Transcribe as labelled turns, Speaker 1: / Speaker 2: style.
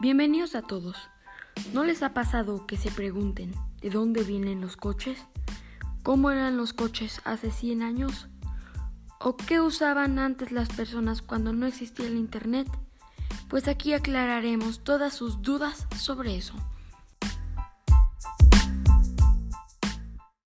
Speaker 1: Bienvenidos a todos. ¿No les ha pasado que se pregunten de dónde vienen los coches? ¿Cómo eran los coches hace 100 años? ¿O qué usaban antes las personas cuando no existía el Internet? Pues aquí aclararemos todas sus dudas sobre eso.